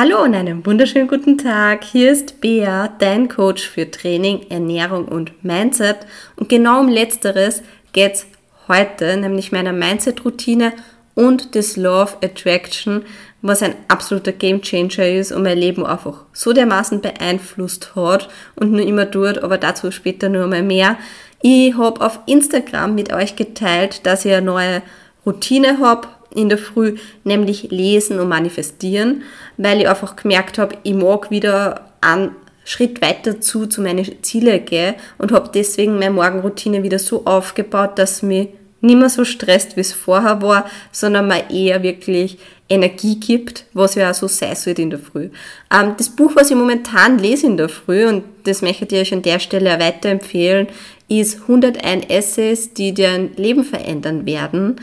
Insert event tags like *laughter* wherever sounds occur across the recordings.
Hallo und einen wunderschönen guten Tag. Hier ist Bea, dein Coach für Training, Ernährung und Mindset. Und genau um letzteres geht's heute, nämlich meiner Mindset-Routine und des of Attraction, was ein absoluter Gamechanger ist und mein Leben einfach so dermaßen beeinflusst hat und nur immer tut, aber dazu später nur mal mehr. Ich habe auf Instagram mit euch geteilt, dass ich eine neue Routine habe, in der Früh, nämlich lesen und manifestieren, weil ich einfach gemerkt habe, ich mag wieder einen Schritt weiter zu, zu meinen Zielen gehen und habe deswegen meine Morgenroutine wieder so aufgebaut, dass mich nicht mehr so stresst, wie es vorher war, sondern mir eher wirklich Energie gibt, was ja auch so sein sollte in der Früh. Ähm, das Buch, was ich momentan lese in der Früh, und das möchte ich euch an der Stelle auch weiterempfehlen, ist 101 Essays, die dein Leben verändern werden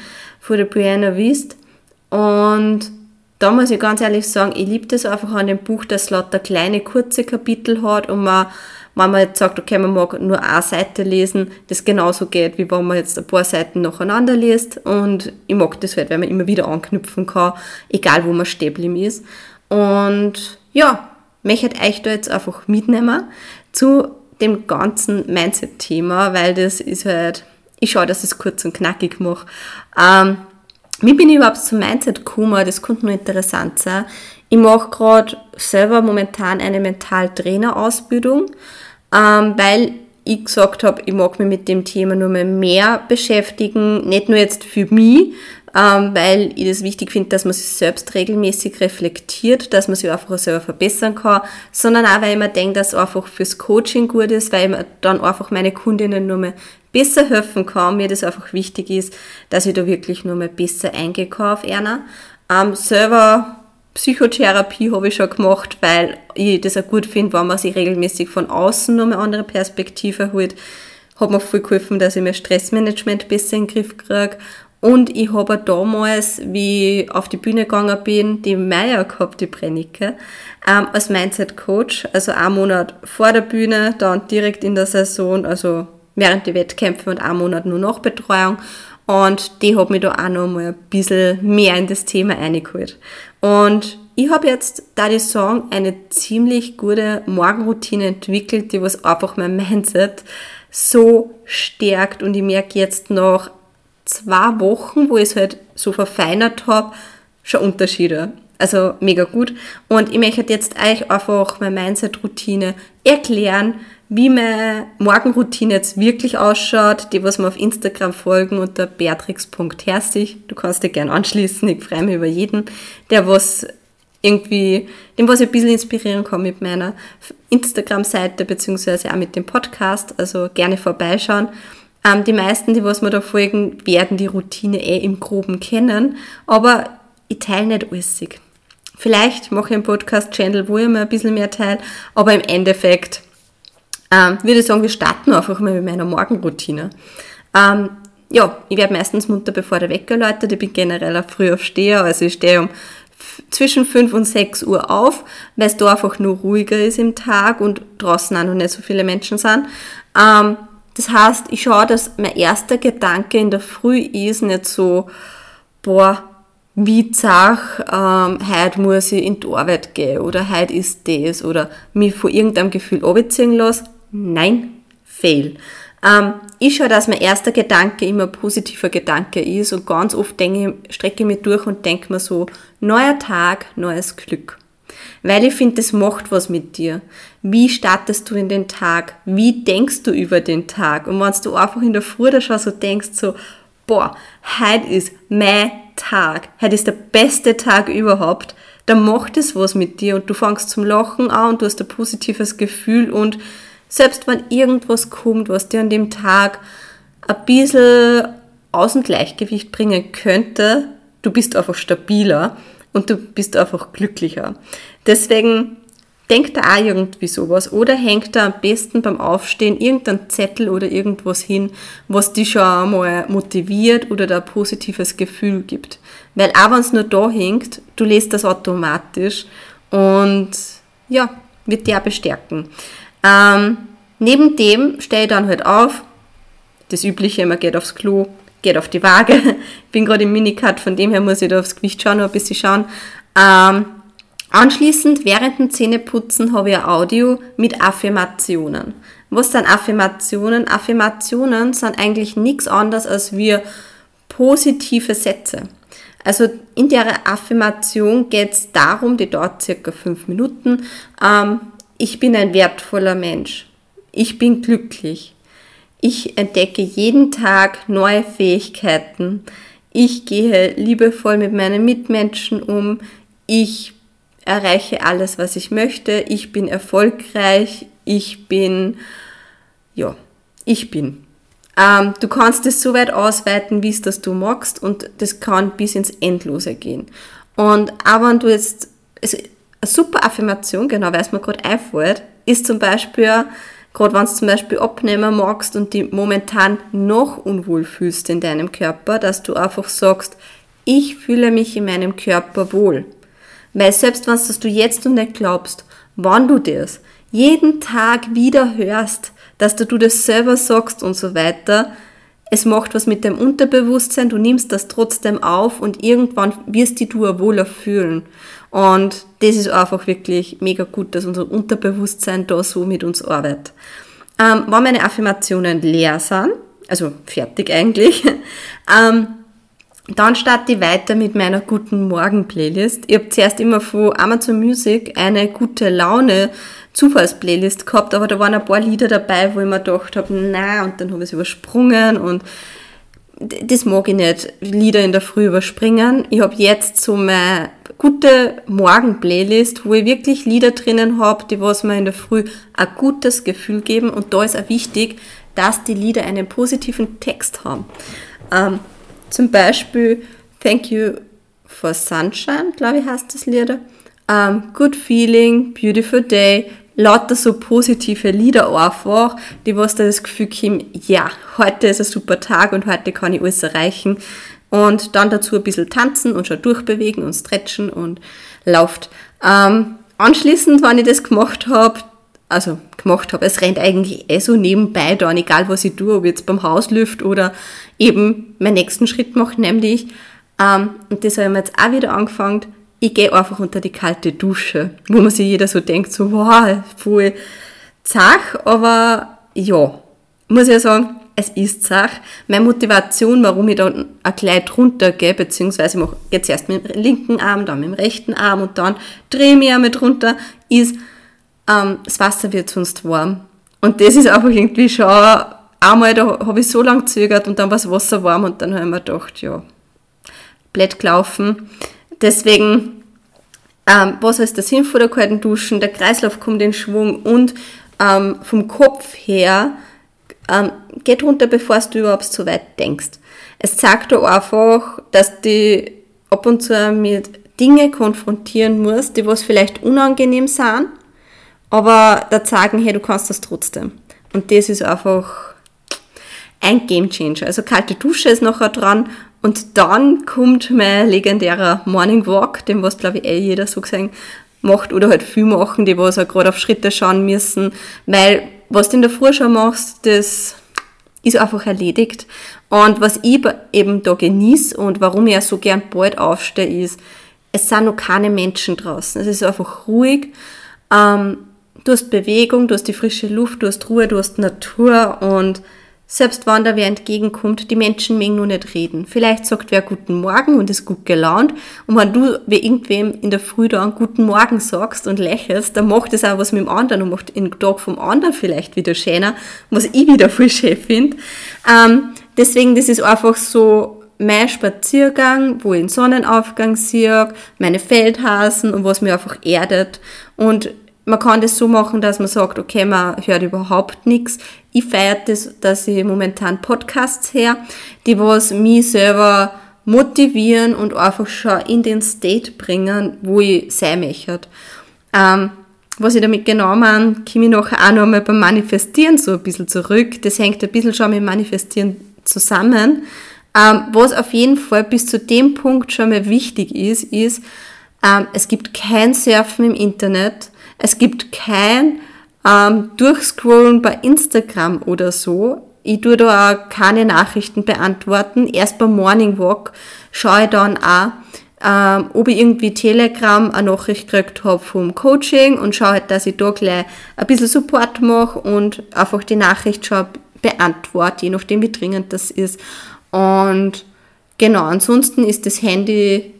von der Brianna Wist. Und da muss ich ganz ehrlich sagen, ich liebe das einfach an dem Buch, dass es lauter kleine, kurze Kapitel hat und man, wenn man jetzt sagt, okay, man mag nur eine Seite lesen, das genauso geht, wie wenn man jetzt ein paar Seiten nacheinander liest. Und ich mag das halt, weil man immer wieder anknüpfen kann, egal wo man stehen ist. Und ja, möchte euch da jetzt einfach mitnehmen zu dem ganzen Mindset-Thema, weil das ist halt ich schaue, dass ich es kurz und knackig mache. Ähm, wie bin ich überhaupt zum Mindset gekommen? Das könnte nur interessant sein. Ich mache gerade selber momentan eine Mentaltrainer-Ausbildung, ähm, weil ich gesagt habe, ich mag mich mit dem Thema nur mehr, mehr beschäftigen, nicht nur jetzt für mich, ähm, weil ich das wichtig finde, dass man sich selbst regelmäßig reflektiert, dass man sich einfach selber verbessern kann, sondern auch, weil ich mir denke, dass es einfach fürs Coaching gut ist, weil ich mir dann einfach meine Kundinnen nur mehr besser helfen kann, mir das einfach wichtig ist, dass ich da wirklich nur mal besser eingehe auf einer. Ähm, selber Psychotherapie habe ich schon gemacht, weil ich das auch gut finde, wenn man sich regelmäßig von außen noch eine andere Perspektive holt. Hat mir viel geholfen, dass ich mein Stressmanagement besser in den Griff kriege. Und ich habe damals, wie ich auf die Bühne gegangen bin, die Meier gehabt, die Brennicke, ähm, als Mindset-Coach. Also einen Monat vor der Bühne, dann direkt in der Saison, also während die Wettkämpfe und einen Monat nur noch Betreuung. Und die hat mich da auch noch mal ein bisschen mehr in das Thema eingeholt. Und ich habe jetzt, da ich sagen, eine ziemlich gute Morgenroutine entwickelt, die was einfach mein Mindset so stärkt. Und ich merke jetzt nach zwei Wochen, wo ich es halt so verfeinert habe, schon Unterschiede. Also mega gut. Und ich möchte jetzt euch einfach meine Mindset-Routine erklären, wie meine Morgenroutine jetzt wirklich ausschaut, die, was mir auf Instagram folgen unter beatrix.herzig. Du kannst dich gern anschließen. Ich freue mich über jeden, der was irgendwie, dem was ich ein bisschen inspirieren kann mit meiner Instagram-Seite beziehungsweise auch mit dem Podcast. Also gerne vorbeischauen. Ähm, die meisten, die was mir da folgen, werden die Routine eh im Groben kennen, aber ich teile nicht alles. Vielleicht mache ich einen Podcast-Channel, wo ich mir ein bisschen mehr teile, aber im Endeffekt ähm, würde ich sagen, wir starten einfach mal mit meiner Morgenroutine. Ähm, ja, ich werde meistens munter, bevor der Wecker läutet. Ich bin generell ein Frühaufsteher, also ich stehe um zwischen 5 und 6 Uhr auf, weil es da einfach nur ruhiger ist im Tag und draußen auch noch nicht so viele Menschen sind. Ähm, das heißt, ich schaue, dass mein erster Gedanke in der Früh ist nicht so, boah, wie zach, ähm, heute muss ich in die Arbeit gehen oder heute ist das oder mich von irgendeinem Gefühl abziehen lasse. Nein, fail. Ähm, ich schaue, dass mein erster Gedanke immer ein positiver Gedanke ist und ganz oft denke strecke ich mich durch und denke mir so, neuer Tag, neues Glück. Weil ich finde, das macht was mit dir. Wie startest du in den Tag? Wie denkst du über den Tag? Und wenn du einfach in der Früh da schon so denkst, so, boah, heute ist mein Tag, heute ist der beste Tag überhaupt, dann macht es was mit dir und du fängst zum Lachen an und du hast ein positives Gefühl und selbst wenn irgendwas kommt, was dir an dem Tag ein bisschen aus dem Gleichgewicht bringen könnte, du bist einfach stabiler und du bist einfach glücklicher. Deswegen denkt da auch irgendwie sowas oder hängt da am besten beim Aufstehen irgendein Zettel oder irgendwas hin, was dich schon einmal motiviert oder da ein positives Gefühl gibt. Weil auch wenn es nur da hängt, du lässt das automatisch und ja, wird dir auch bestärken. Ähm, neben dem stehe ich dann halt auf, das Übliche, man geht aufs Klo, geht auf die Waage. *laughs* Bin gerade im Minicut, von dem her muss ich da aufs Gewicht schauen, noch ein bisschen schauen. Ähm, Anschließend, während dem Zähneputzen, habe ich ein Audio mit Affirmationen. Was sind Affirmationen? Affirmationen sind eigentlich nichts anderes als wir positive Sätze. Also in der Affirmation geht es darum, die dauert circa fünf Minuten, ähm, ich bin ein wertvoller Mensch. Ich bin glücklich. Ich entdecke jeden Tag neue Fähigkeiten. Ich gehe liebevoll mit meinen Mitmenschen um. Ich erreiche alles, was ich möchte. Ich bin erfolgreich. Ich bin, ja, ich bin. Ähm, du kannst es so weit ausweiten, wie es das du magst und das kann bis ins Endlose gehen. Und aber wenn du jetzt, also eine super Affirmation, genau, weil es mir gerade einfällt, ist zum Beispiel, gerade wenn du zum Beispiel abnehmen magst und die momentan noch unwohl fühlst in deinem Körper, dass du einfach sagst, ich fühle mich in meinem Körper wohl. Weil selbst wenn du jetzt noch nicht glaubst, wann du das jeden Tag wieder hörst, dass du das selber sagst und so weiter, es macht was mit dem Unterbewusstsein, du nimmst das trotzdem auf und irgendwann wirst die du wohler fühlen. Und das ist einfach wirklich mega gut, dass unser Unterbewusstsein da so mit uns arbeitet. Ähm, wenn meine Affirmationen leer sind, also fertig eigentlich, *laughs* ähm, dann starte ich weiter mit meiner guten Morgen-Playlist. Ich habe zuerst immer von Amazon Music eine gute Laune Zufallsplaylist gehabt, aber da waren ein paar Lieder dabei, wo ich mir gedacht habe, na, und dann habe ich es übersprungen und das mag ich nicht, Lieder in der Früh überspringen. Ich habe jetzt so meine gute Morgen-Playlist, wo ich wirklich Lieder drinnen habe, die was mir in der Früh ein gutes Gefühl geben und da ist auch wichtig, dass die Lieder einen positiven Text haben. Ähm, zum Beispiel Thank You for Sunshine, glaube ich, heißt das Lied. Um, good Feeling, Beautiful Day, lauter so positive Lieder einfach, die was da das Gefühl geben, ja, heute ist ein super Tag und heute kann ich alles erreichen. Und dann dazu ein bisschen tanzen und schon durchbewegen und stretchen und lauft. Ähm, anschließend, wenn ich das gemacht habe, also gemacht habe, es rennt eigentlich eh so nebenbei dann, egal was ich tue, ob ich jetzt beim Haus lüft oder eben meinen nächsten Schritt mache, nämlich, ähm, und das habe ich mir jetzt auch wieder angefangen, ich gehe einfach unter die kalte Dusche, wo man sich jeder so denkt, so, wow, voll zach, aber ja, muss ich ja sagen, es ist zach. Meine Motivation, warum ich dann ein Kleid runtergehe, beziehungsweise ich mache jetzt erst mit dem linken Arm, dann mit dem rechten Arm und dann drehe ich mich auch mit runter, ist, ähm, das Wasser wird sonst warm. Und das ist einfach irgendwie schon, einmal da habe ich so lange gezögert und dann war das Wasser warm und dann habe ich mir gedacht, ja, blöd gelaufen. Deswegen, ähm, was ist der Sinn von der kalten Duschen? Der Kreislauf kommt in Schwung und ähm, vom Kopf her ähm, geht runter, bevor du überhaupt so weit denkst. Es zeigt dir einfach, dass du ab und zu mit Dinge konfrontieren musst, die was vielleicht unangenehm sind, aber da zeigen, hey, du kannst das trotzdem. Und das ist einfach ein Game Changer. Also kalte Dusche ist nachher dran und dann kommt mein legendärer Morning Walk, den was glaube ich eh jeder so gesehen macht oder halt viel machen, die was auch gerade auf Schritte schauen müssen, weil was du in der Früh schon machst, das ist einfach erledigt. Und was ich eben da genieße und warum ich ja so gern bald aufstehe, ist, es sind noch keine Menschen draußen. Es ist einfach ruhig. Ähm, du hast Bewegung, du hast die frische Luft, du hast Ruhe, du hast Natur und selbst wenn da wer entgegenkommt, die Menschen mögen nur nicht reden. Vielleicht sagt wer Guten Morgen und ist gut gelaunt. Und wenn du wie irgendwem in der Früh da einen Guten Morgen sagst und lächelst, dann macht das auch was mit dem anderen und macht den Tag vom anderen vielleicht wieder schöner, was ich wieder voll schön finde. Ähm, deswegen, das ist einfach so mein Spaziergang, wo ich den Sonnenaufgang sehe, meine Feldhasen und was mir einfach erdet. Und man kann das so machen, dass man sagt, okay, man hört überhaupt nichts. Ich feiere das, dass ich momentan Podcasts her, die was mich selber motivieren und einfach schon in den State bringen, wo ich sein möchte. Ähm, was ich damit genau meine, komme ich nachher auch noch einmal beim Manifestieren so ein bisschen zurück. Das hängt ein bisschen schon mit Manifestieren zusammen. Ähm, was auf jeden Fall bis zu dem Punkt schon mal wichtig ist, ist, ähm, es gibt kein Surfen im Internet, es gibt kein ähm, Durchscrollen bei Instagram oder so. Ich tue da auch keine Nachrichten beantworten. Erst beim Morning Walk schaue ich dann auch, ähm, ob ich irgendwie Telegram eine Nachricht gekriegt habe vom Coaching und schaue halt, dass ich da gleich ein bisschen Support mache und einfach die Nachricht schon beantworte, je nachdem wie dringend das ist. Und genau, ansonsten ist das Handy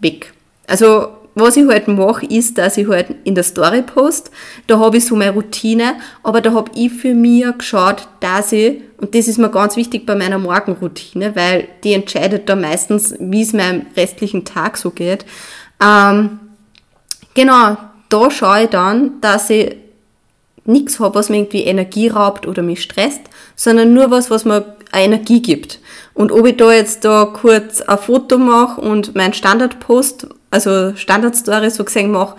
weg. Also was ich halt mache, ist, dass ich halt in der Story post. Da habe ich so meine Routine, aber da habe ich für mich geschaut, dass ich, und das ist mir ganz wichtig bei meiner Morgenroutine, weil die entscheidet da meistens, wie es meinem restlichen Tag so geht. Ähm, genau, da schaue ich dann, dass ich nichts habe, was mir irgendwie Energie raubt oder mich stresst, sondern nur was, was mir Energie gibt. Und ob ich da jetzt da kurz ein Foto mache und mein Standardpost also Standardstory so gesehen mache,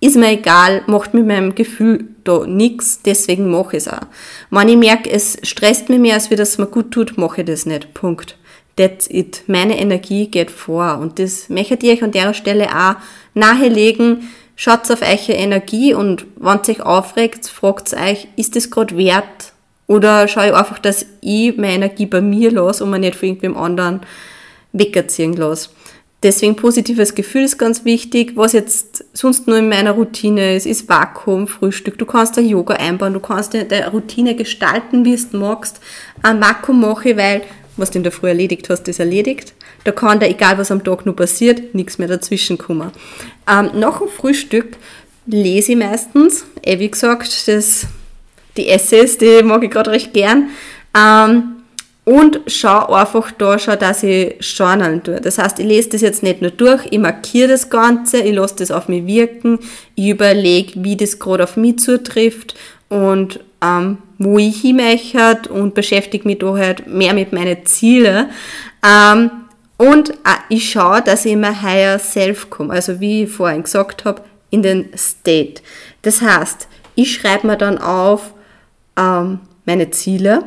ist mir egal, macht mit meinem Gefühl da nichts, deswegen mache ich es auch. Wenn ich merke, es stresst mich mehr, als wie das mir gut tut, mache ich das nicht. Punkt. That's it. Meine Energie geht vor. Und das möchte ich euch an der Stelle auch nahelegen. Schaut auf eure Energie und wenn es euch aufregt, fragt euch, ist das gerade wert? Oder schaue ich einfach, dass ich meine Energie bei mir lasse und mir nicht von irgendwem anderen wegerziehen lasse. Deswegen positives Gefühl ist ganz wichtig. Was jetzt sonst nur in meiner Routine ist, ist Vakuum, Frühstück. Du kannst da Yoga einbauen, du kannst deine Routine gestalten, wie es magst. Ein Vakuum mache ich, weil was du in der Früh erledigt hast, ist erledigt. Da kann da, egal was am Tag nur passiert, nichts mehr dazwischen kommen. Ähm, nach dem Frühstück lese ich meistens, eh wie gesagt, das, die Essays, die mag ich gerade recht gern. Ähm, und schau einfach da schon, dass ich journalen tue. Das heißt, ich lese das jetzt nicht nur durch, ich markiere das Ganze, ich lasse das auf mich wirken, ich überlege, wie das gerade auf mich zutrifft und ähm, wo ich hin möchte und beschäftige mich da halt mehr mit meinen Zielen. Ähm, und äh, ich schaue, dass ich immer higher self komme, also wie ich vorhin gesagt habe, in den State. Das heißt, ich schreibe mir dann auf ähm, meine Ziele,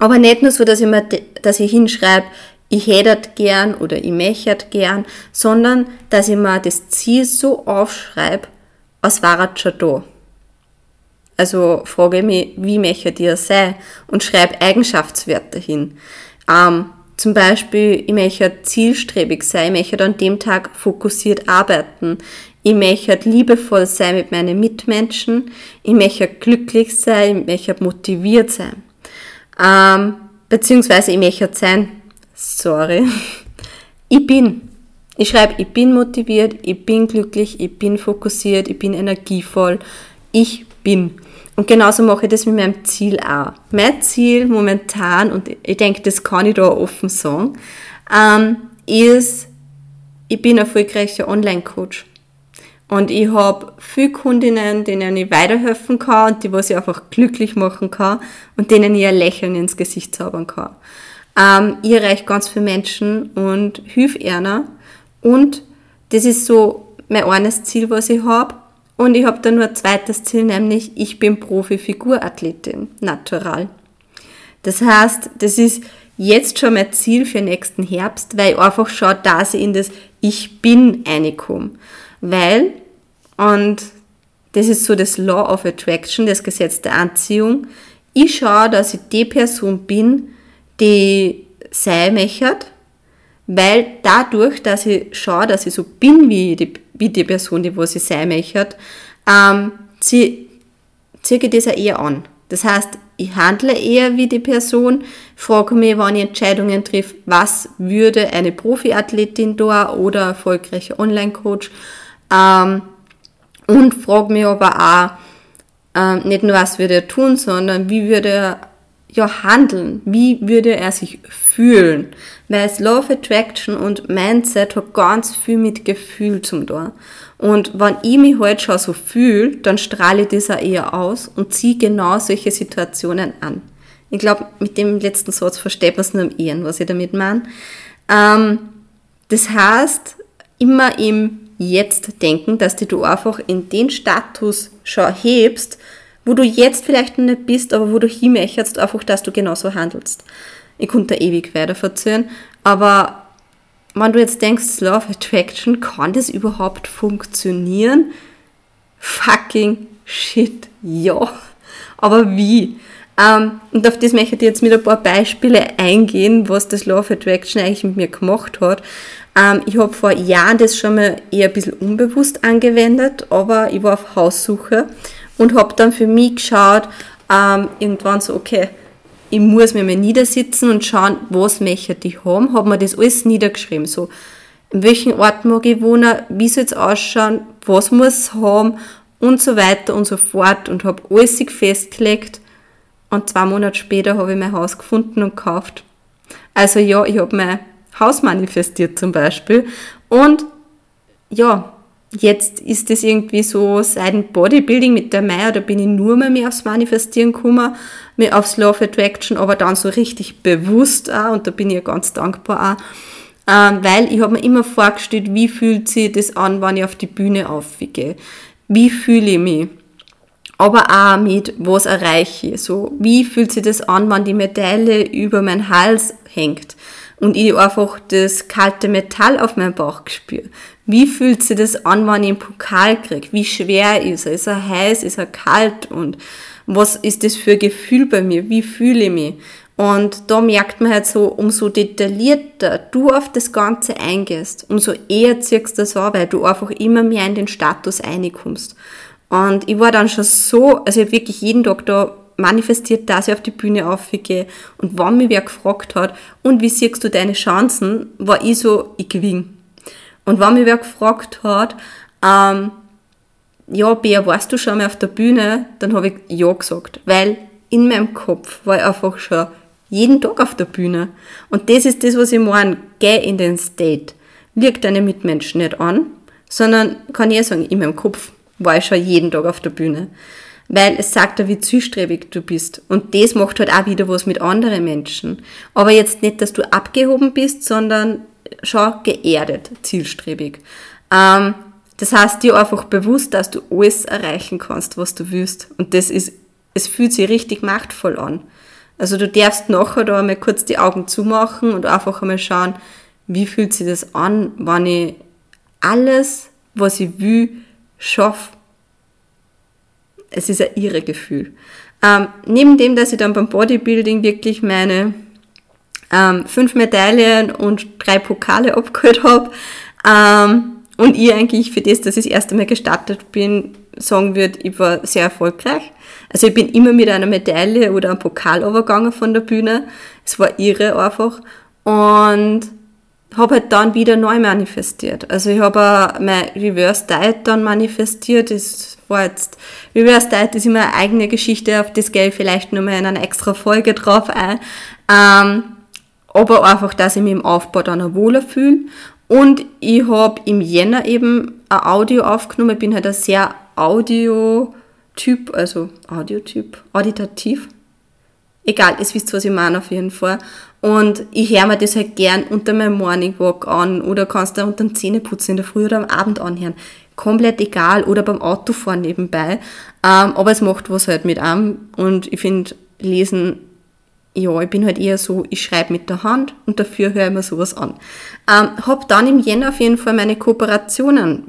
aber nicht nur so, dass ich, mir, dass ich hinschreibe, ich hätte gern oder ich möchte gern, sondern dass ich mir das Ziel so aufschreibe, als war es schon da. Also frage ich mich, wie möchte ich sein und schreibe Eigenschaftswerte hin. Ähm, zum Beispiel, ich möchte zielstrebig sein, ich möchte an dem Tag fokussiert arbeiten, ich möchte liebevoll sein mit meinen Mitmenschen, ich möchte glücklich sein, ich möchte motiviert sein. Ähm, beziehungsweise ich möchte sein, sorry, ich bin. Ich schreibe, ich bin motiviert, ich bin glücklich, ich bin fokussiert, ich bin energievoll, ich bin. Und genauso mache ich das mit meinem Ziel auch. Mein Ziel momentan, und ich denke, das kann ich da offen sagen, ähm, ist, ich bin erfolgreicher Online-Coach. Und ich habe viele Kundinnen, denen ich weiterhelfen kann und die, was ich einfach glücklich machen kann und denen ich ein Lächeln ins Gesicht zaubern kann. Ähm, ich erreiche ganz viele Menschen und hilf ihnen. Und das ist so mein eines Ziel, was ich habe. Und ich habe dann nur ein zweites Ziel, nämlich ich bin Profi-Figurathletin, natural. Das heißt, das ist jetzt schon mein Ziel für nächsten Herbst, weil ich einfach schaue, dass ich in das Ich bin reinkomme. Weil und das ist so das Law of Attraction, das Gesetz der Anziehung. Ich schaue, dass ich die Person bin, die sein möchte, weil dadurch, dass ich schaue, dass ich so bin wie die, wie die Person, die was ich sein möchte, ähm, ziehe ich das auch eher an. Das heißt, ich handle eher wie die Person, frage mich, wann ich Entscheidungen trifft, was würde eine Profiathletin da oder erfolgreicher Online-Coach ähm, und frage mich aber auch, äh, nicht nur, was würde er tun, sondern wie würde er ja handeln? Wie würde er sich fühlen? Weil es Love Attraction und Mindset hat ganz viel mit Gefühl zum tun. Und wenn ich mich halt schon so fühle, dann strahle ich das auch eher aus und ziehe genau solche Situationen an. Ich glaube, mit dem letzten Satz versteht man es nur im Ehren, was ich damit meine. Ähm, das heißt, immer im jetzt denken, dass du einfach in den Status schon hebst, wo du jetzt vielleicht noch nicht bist, aber wo du hinmöchtest, einfach, dass du genauso handelst. Ich könnte da ewig weiter verzögern, aber wenn du jetzt denkst, Love Attraction, kann das überhaupt funktionieren? Fucking shit, ja. Aber wie? Ähm, und auf das möchte ich jetzt mit ein paar Beispiele eingehen, was das Law of Attraction eigentlich mit mir gemacht hat. Ähm, ich habe vor Jahren das schon mal eher ein bisschen unbewusst angewendet, aber ich war auf Haussuche und habe dann für mich geschaut, ähm, irgendwann so, okay, ich muss mir mal niedersitzen und schauen, was möchte ich haben. Habe mir das alles niedergeschrieben. So, in welchem Ort mag ich wohnen, wie soll es ausschauen, was muss es haben und so weiter und so fort und habe alles festgelegt und zwei Monate später habe ich mein Haus gefunden und gekauft. Also ja, ich habe mein Haus manifestiert zum Beispiel und ja, jetzt ist das irgendwie so seit dem Bodybuilding mit der Maya, da bin ich nur mehr, mehr aufs Manifestieren gekommen, mehr aufs Law of Attraction, aber dann so richtig bewusst auch und da bin ich ja ganz dankbar auch ähm, weil ich habe mir immer vorgestellt, wie fühlt sich das an, wenn ich auf die Bühne aufgehe. Wie fühle ich mich? Aber auch mit, was erreiche ich. So, wie fühlt sich das an, wenn die Medaille über meinen Hals hängt und ich einfach das kalte Metall auf meinem Bauch spüre? Wie fühlt sich das an, wenn ich einen Pokal kriege? Wie schwer ist er? Ist er heiß? Ist er kalt? Und was ist das für ein Gefühl bei mir? Wie fühle ich mich? Und da merkt man halt so, umso detaillierter du auf das Ganze eingehst, umso eher ziehst du das an, weil du einfach immer mehr in den Status reinkommst. Und ich war dann schon so, also ich habe wirklich jeden Tag da manifestiert, dass ich auf die Bühne aufgehe. Und wenn mich wer gefragt hat, und wie siehst du deine Chancen, war ich so, ich gewinne. Und wenn mich wer gefragt hat, ähm, ja, Bea, warst du schon mal auf der Bühne? Dann habe ich ja gesagt, weil in meinem Kopf war ich einfach schon jeden Tag auf der Bühne. Und das ist das, was ich meine. Geh in den State. Liegt deine Mitmenschen nicht an, sondern kann ich sagen, in meinem Kopf war ich schon jeden Tag auf der Bühne. Weil es sagt ja, wie zielstrebig du bist. Und das macht halt auch wieder was mit anderen Menschen. Aber jetzt nicht, dass du abgehoben bist, sondern schon geerdet, zielstrebig. Ähm, das heißt dir einfach bewusst, dass du alles erreichen kannst, was du willst. Und das ist, es fühlt sich richtig machtvoll an. Also du darfst nachher da einmal kurz die Augen zumachen und einfach einmal schauen, wie fühlt sich das an, wenn ich alles, was ich will, schaffe. Es ist ein irre Gefühl. Ähm, neben dem, dass ich dann beim Bodybuilding wirklich meine ähm, fünf Medaillen und drei Pokale *laughs* abgeholt habe ähm, und ich eigentlich für das, dass ich das erste Mal gestartet bin, sagen würde, ich war sehr erfolgreich. Also ich bin immer mit einer Medaille oder einem Pokal übergegangen von der Bühne. Es war irre einfach. Und habe halt dann wieder neu manifestiert. Also ich habe mein Reverse Diet dann manifestiert. Das war jetzt, Reverse Diet ist immer eine eigene Geschichte, auf das gehe ich vielleicht nochmal in einer extra Folge drauf ein. Ähm, aber einfach, dass ich mich im Aufbau dann wohler fühle. Und ich habe im Jänner eben ein Audio aufgenommen. Ich bin halt ein sehr Audio- Typ, also Audiotyp, auditativ. Egal, ihr wisst, was ich meine auf jeden Fall. Und ich höre mir das halt gern unter meinem Morning Walk an oder kannst du unter dem Zähneputzen in der Früh oder am Abend anhören. Komplett egal oder beim Autofahren nebenbei. Ähm, aber es macht was halt mit einem und ich finde, lesen, ja, ich bin halt eher so, ich schreibe mit der Hand und dafür höre ich mir sowas an. Ähm, habe dann im Jänner auf jeden Fall meine Kooperationen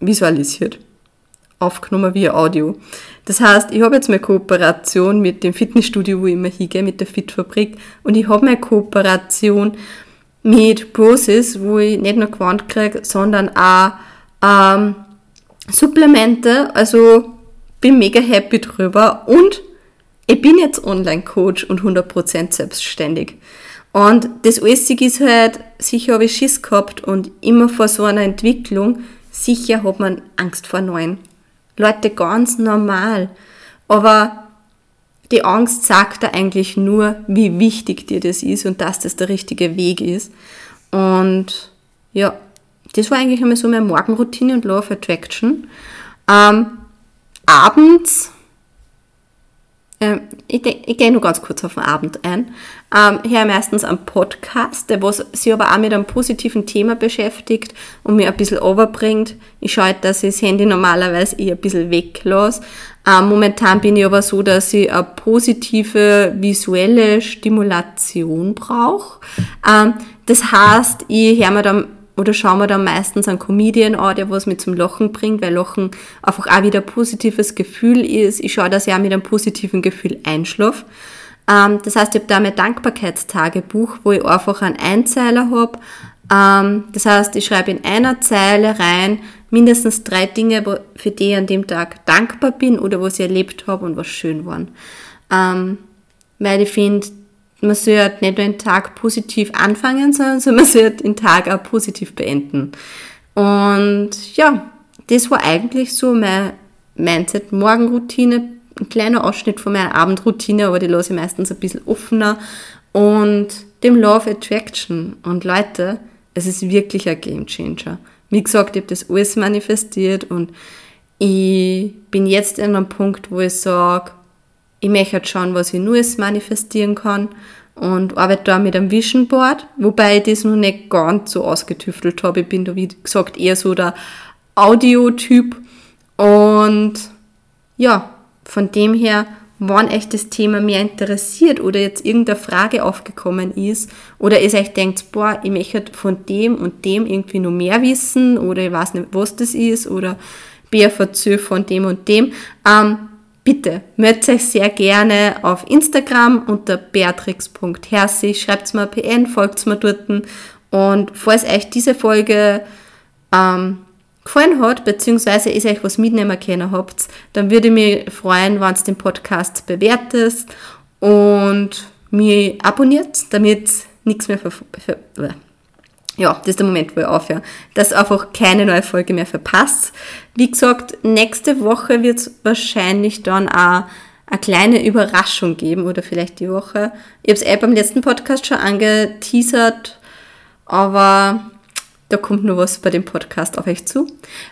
visualisiert aufgenommen via Audio. Das heißt, ich habe jetzt meine Kooperation mit dem Fitnessstudio, wo ich immer hingehe, mit der Fitfabrik und ich habe meine Kooperation mit Process, wo ich nicht nur Quant kriege, sondern auch ähm, Supplemente. Also bin mega happy drüber und ich bin jetzt Online-Coach und 100% selbstständig. Und das alles ist halt, sicher habe ich Schiss gehabt und immer vor so einer Entwicklung, sicher hat man Angst vor Neuen. Leute, ganz normal. Aber die Angst sagt da eigentlich nur, wie wichtig dir das ist und dass das der richtige Weg ist. Und ja, das war eigentlich einmal so meine Morgenroutine und Law of Attraction. Ähm, abends ähm, ich, ich gehe nur ganz kurz auf den Abend ein. Ähm, höre meistens einen Podcast, der was sich aber auch mit einem positiven Thema beschäftigt und mir ein bisschen overbringt. Ich schaue, dass ich das Handy normalerweise eher ein bisschen weglasse. Ähm, momentan bin ich aber so, dass ich eine positive visuelle Stimulation brauche. Ähm, das heißt, ich höre mir dann oder schaue mir dann meistens einen Comedian an, der was mit zum Lachen bringt, weil Lachen einfach auch wieder ein positives Gefühl ist. Ich schaue, dass ich auch mit einem positiven Gefühl einschlafe. Ähm, das heißt, ich habe da mein Dankbarkeitstagebuch, wo ich einfach einen Einzeiler habe. Ähm, das heißt, ich schreibe in einer Zeile rein mindestens drei Dinge, für die ich an dem Tag dankbar bin oder was ich erlebt habe und was schön waren. Ähm, weil ich finde, man sollte nicht nur den Tag positiv anfangen, sondern man sollte den Tag auch positiv beenden. Und ja, das war eigentlich so meine Mindset-Morgenroutine. Ein kleiner Ausschnitt von meiner Abendroutine, aber die lasse ich meistens ein bisschen offener. Und dem Love Attraction. Und Leute, es ist wirklich ein Game Changer. Wie gesagt, ich habe das alles manifestiert und ich bin jetzt an einem Punkt, wo ich sage, ich möchte halt schauen, was ich nur manifestieren kann und arbeite da mit einem Vision Board, wobei ich das noch nicht ganz so ausgetüftelt habe. Ich bin da, wie gesagt, eher so der Audiotyp und ja, von dem her, wann euch das Thema mehr interessiert oder jetzt irgendeine Frage aufgekommen ist oder ihr euch denkt, boah, ich möchte von dem und dem irgendwie noch mehr wissen oder ich weiß nicht, was das ist oder BFAZ von dem und dem, ähm, bitte meldet euch sehr gerne auf Instagram unter beatrix.hersi, schreibt mir PN, folgt mir dort. Und falls euch diese Folge ähm, gefallen hat, beziehungsweise ihr euch was mitnehmen können habt, dann würde ich mich freuen, wenn ihr den Podcast bewertet und mir abonniert, damit nichts mehr ver, ver ja, das ist der Moment, wo ich aufhöre, dass einfach keine neue Folge mehr verpasst. Wie gesagt, nächste Woche wird es wahrscheinlich dann auch eine kleine Überraschung geben oder vielleicht die Woche. Ich habe es eh beim letzten Podcast schon angeteasert, aber da kommt nur was bei dem Podcast auf euch zu.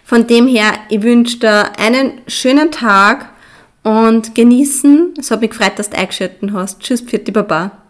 Von dem her, ich wünsche dir einen schönen Tag und genießen. Es hat mich gefreut, dass du eingeschaltet hast. Tschüss, Pfiat, Baba.